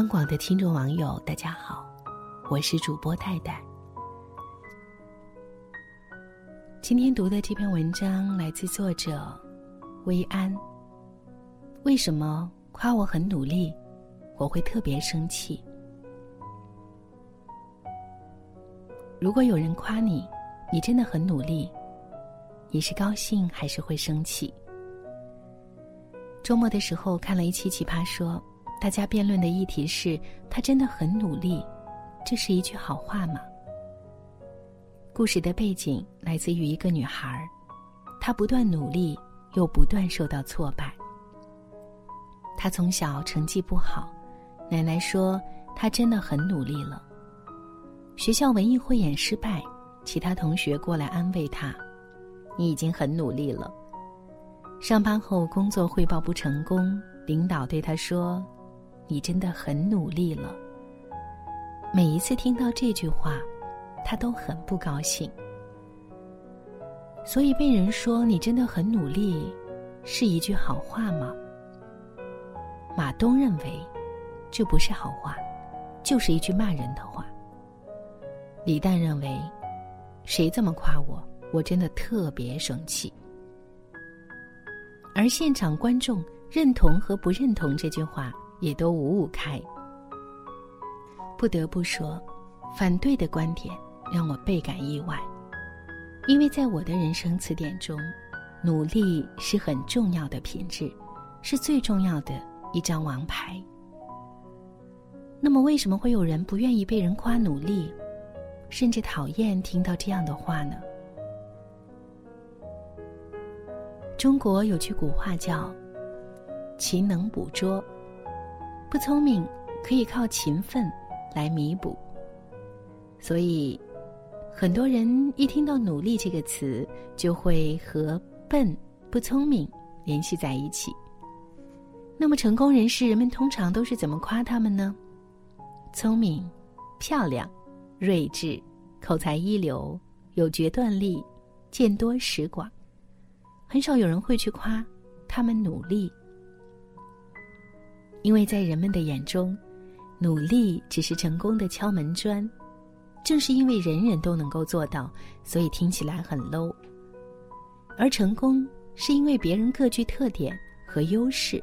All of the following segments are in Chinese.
央广的听众网友，大家好，我是主播戴戴。今天读的这篇文章来自作者薇安。为什么夸我很努力，我会特别生气？如果有人夸你，你真的很努力，你是高兴还是会生气？周末的时候看了一期《奇葩说》。大家辩论的议题是：他真的很努力，这是一句好话吗？故事的背景来自于一个女孩，她不断努力，又不断受到挫败。她从小成绩不好，奶奶说她真的很努力了。学校文艺汇演失败，其他同学过来安慰她：“你已经很努力了。”上班后工作汇报不成功，领导对她说。你真的很努力了。每一次听到这句话，他都很不高兴。所以被人说你真的很努力，是一句好话吗？马东认为，这不是好话，就是一句骂人的话。李诞认为，谁这么夸我，我真的特别生气。而现场观众认同和不认同这句话。也都五五开。不得不说，反对的观点让我倍感意外，因为在我的人生词典中，努力是很重要的品质，是最重要的一张王牌。那么，为什么会有人不愿意被人夸努力，甚至讨厌听到这样的话呢？中国有句古话叫“勤能补拙”。不聪明，可以靠勤奋来弥补。所以，很多人一听到“努力”这个词，就会和笨、不聪明联系在一起。那么，成功人士人们通常都是怎么夸他们呢？聪明、漂亮、睿智、口才一流、有决断力、见多识广。很少有人会去夸他们努力。因为在人们的眼中，努力只是成功的敲门砖。正是因为人人都能够做到，所以听起来很 low。而成功是因为别人各具特点和优势。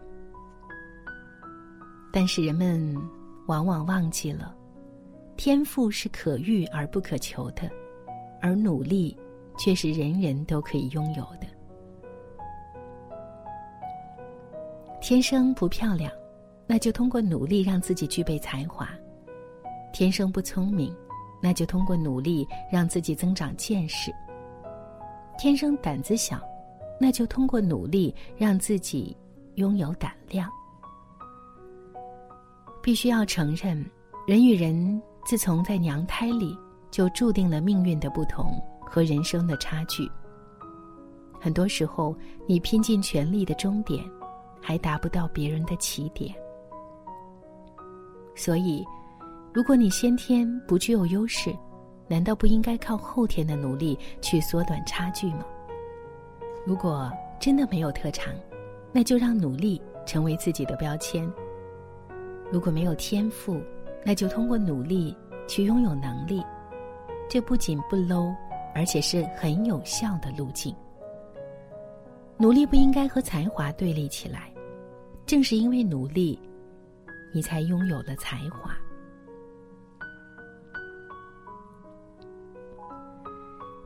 但是人们往往忘记了，天赋是可遇而不可求的，而努力却是人人都可以拥有的。天生不漂亮。那就通过努力让自己具备才华，天生不聪明，那就通过努力让自己增长见识；天生胆子小，那就通过努力让自己拥有胆量。必须要承认，人与人自从在娘胎里就注定了命运的不同和人生的差距。很多时候，你拼尽全力的终点，还达不到别人的起点。所以，如果你先天不具有优势，难道不应该靠后天的努力去缩短差距吗？如果真的没有特长，那就让努力成为自己的标签。如果没有天赋，那就通过努力去拥有能力。这不仅不 low，而且是很有效的路径。努力不应该和才华对立起来，正是因为努力。你才拥有了才华。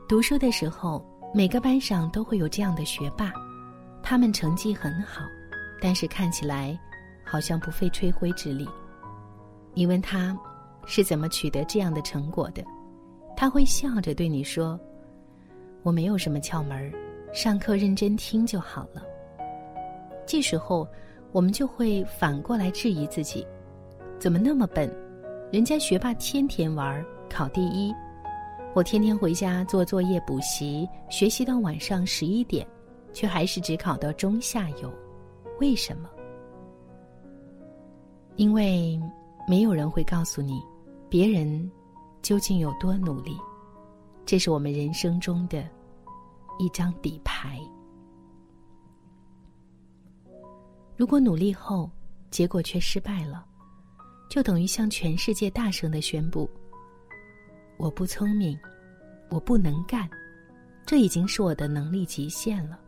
读书的时候，每个班上都会有这样的学霸，他们成绩很好，但是看起来好像不费吹灰之力。你问他是怎么取得这样的成果的，他会笑着对你说：“我没有什么窍门上课认真听就好了。”这时候。我们就会反过来质疑自己：怎么那么笨？人家学霸天天玩，考第一，我天天回家做作业、补习，学习到晚上十一点，却还是只考到中下游，为什么？因为没有人会告诉你，别人究竟有多努力。这是我们人生中的一张底牌。如果努力后，结果却失败了，就等于向全世界大声的宣布：“我不聪明，我不能干，这已经是我的能力极限了。”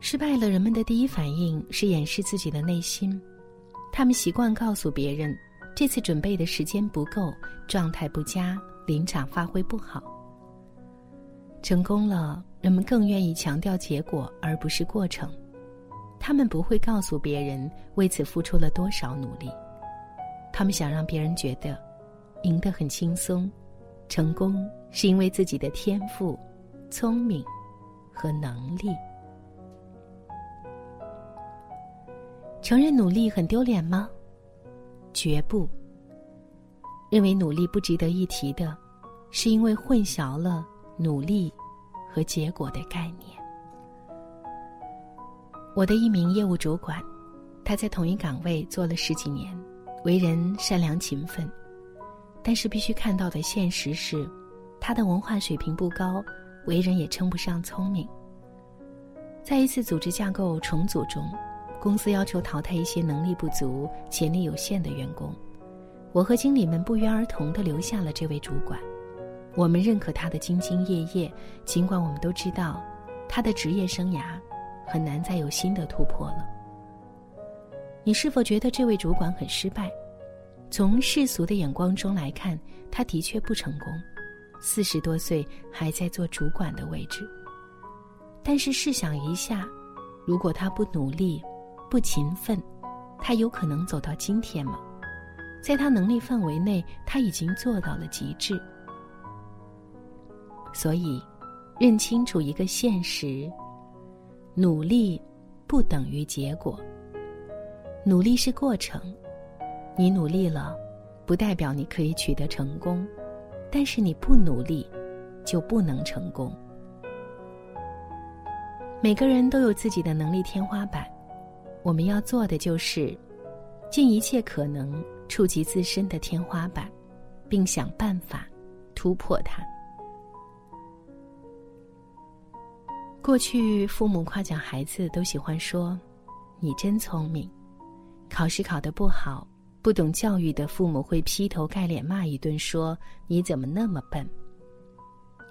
失败了，人们的第一反应是掩饰自己的内心，他们习惯告诉别人，这次准备的时间不够，状态不佳，临场发挥不好。成功了，人们更愿意强调结果而不是过程，他们不会告诉别人为此付出了多少努力，他们想让别人觉得，赢得很轻松，成功是因为自己的天赋、聪明和能力。承认努力很丢脸吗？绝不。认为努力不值得一提的，是因为混淆了努力和结果的概念。我的一名业务主管，他在同一岗位做了十几年，为人善良勤奋，但是必须看到的现实是，他的文化水平不高，为人也称不上聪明。在一次组织架构重组中。公司要求淘汰一些能力不足、潜力有限的员工，我和经理们不约而同地留下了这位主管。我们认可他的兢兢业业，尽管我们都知道，他的职业生涯很难再有新的突破了。你是否觉得这位主管很失败？从世俗的眼光中来看，他的确不成功。四十多岁还在做主管的位置，但是试想一下，如果他不努力，不勤奋，他有可能走到今天吗？在他能力范围内，他已经做到了极致。所以，认清楚一个现实：努力不等于结果。努力是过程，你努力了，不代表你可以取得成功；但是你不努力，就不能成功。每个人都有自己的能力天花板。我们要做的就是，尽一切可能触及自身的天花板，并想办法突破它。过去父母夸奖孩子都喜欢说：“你真聪明。”考试考得不好，不懂教育的父母会劈头盖脸骂一顿，说：“你怎么那么笨？”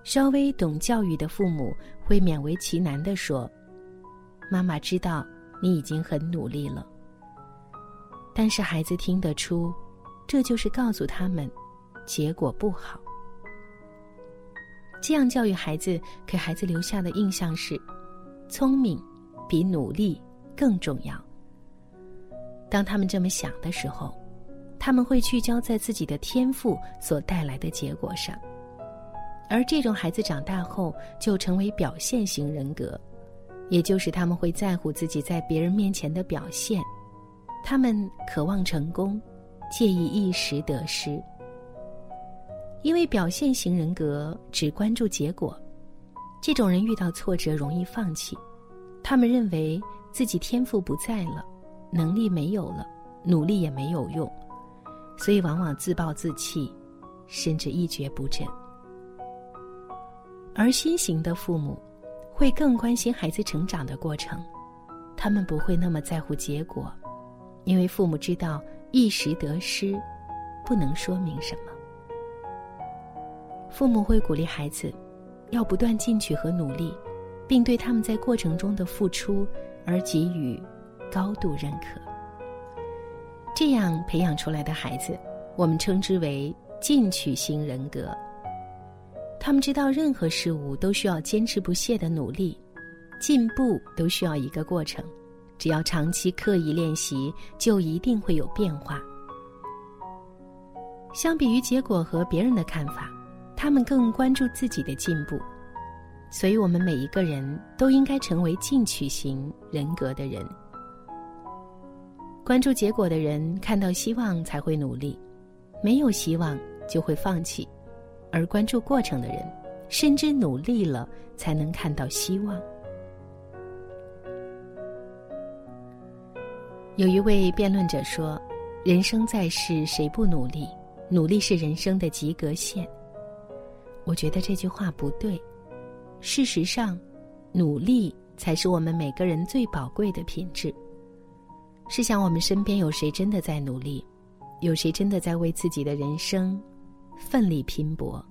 稍微懂教育的父母会勉为其难的说：“妈妈知道。”你已经很努力了，但是孩子听得出，这就是告诉他们，结果不好。这样教育孩子，给孩子留下的印象是，聪明比努力更重要。当他们这么想的时候，他们会聚焦在自己的天赋所带来的结果上，而这种孩子长大后就成为表现型人格。也就是他们会在乎自己在别人面前的表现，他们渴望成功，介意一时得失。因为表现型人格只关注结果，这种人遇到挫折容易放弃。他们认为自己天赋不在了，能力没有了，努力也没有用，所以往往自暴自弃，甚至一蹶不振。而新型的父母。会更关心孩子成长的过程，他们不会那么在乎结果，因为父母知道一时得失，不能说明什么。父母会鼓励孩子，要不断进取和努力，并对他们在过程中的付出而给予高度认可。这样培养出来的孩子，我们称之为进取型人格。他们知道，任何事物都需要坚持不懈的努力，进步都需要一个过程。只要长期刻意练习，就一定会有变化。相比于结果和别人的看法，他们更关注自己的进步。所以，我们每一个人都应该成为进取型人格的人。关注结果的人，看到希望才会努力，没有希望就会放弃。而关注过程的人，深知努力了才能看到希望。有一位辩论者说：“人生在世，谁不努力？努力是人生的及格线。”我觉得这句话不对。事实上，努力才是我们每个人最宝贵的品质。试想，我们身边有谁真的在努力？有谁真的在为自己的人生奋力拼搏？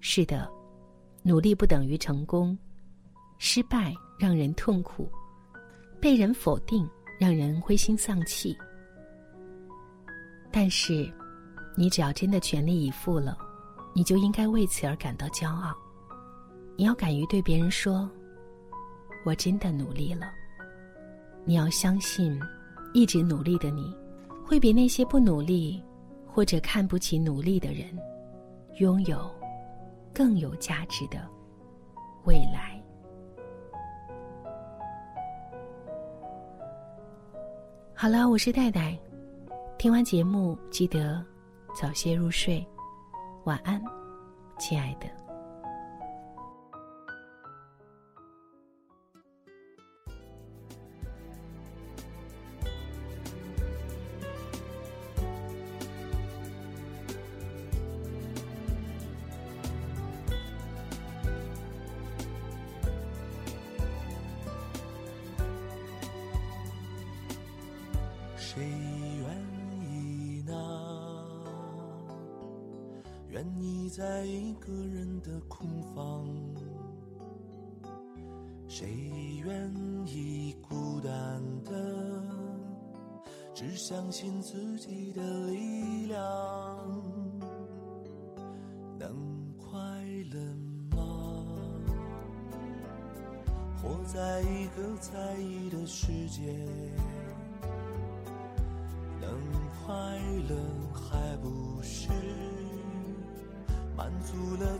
是的，努力不等于成功，失败让人痛苦，被人否定让人灰心丧气。但是，你只要真的全力以赴了，你就应该为此而感到骄傲。你要敢于对别人说：“我真的努力了。”你要相信，一直努力的你，会比那些不努力或者看不起努力的人，拥有更有价值的未来。好了，我是戴戴，听完节目记得早些入睡，晚安，亲爱的。谁愿意在一个人的空房？谁愿意孤单的，只相信自己的力量？能快乐吗？活在一个在意的世界。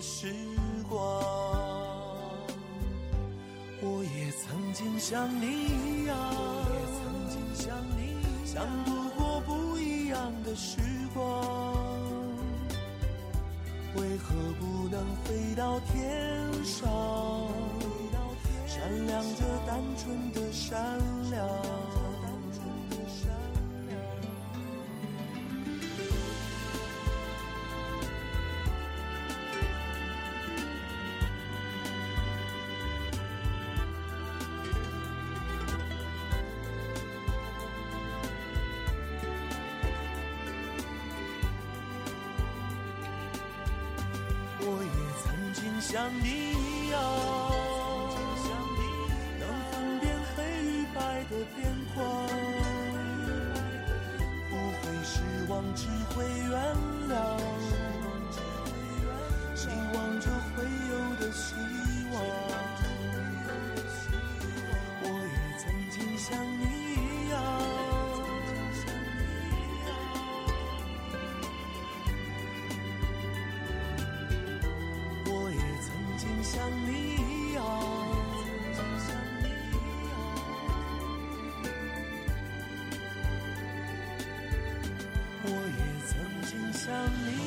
时光。我也曾经像你一样，想度过不一样的时光。为何不能飞到天上，闪亮着单纯的善良？像你一样，像你一样，我也曾经像你。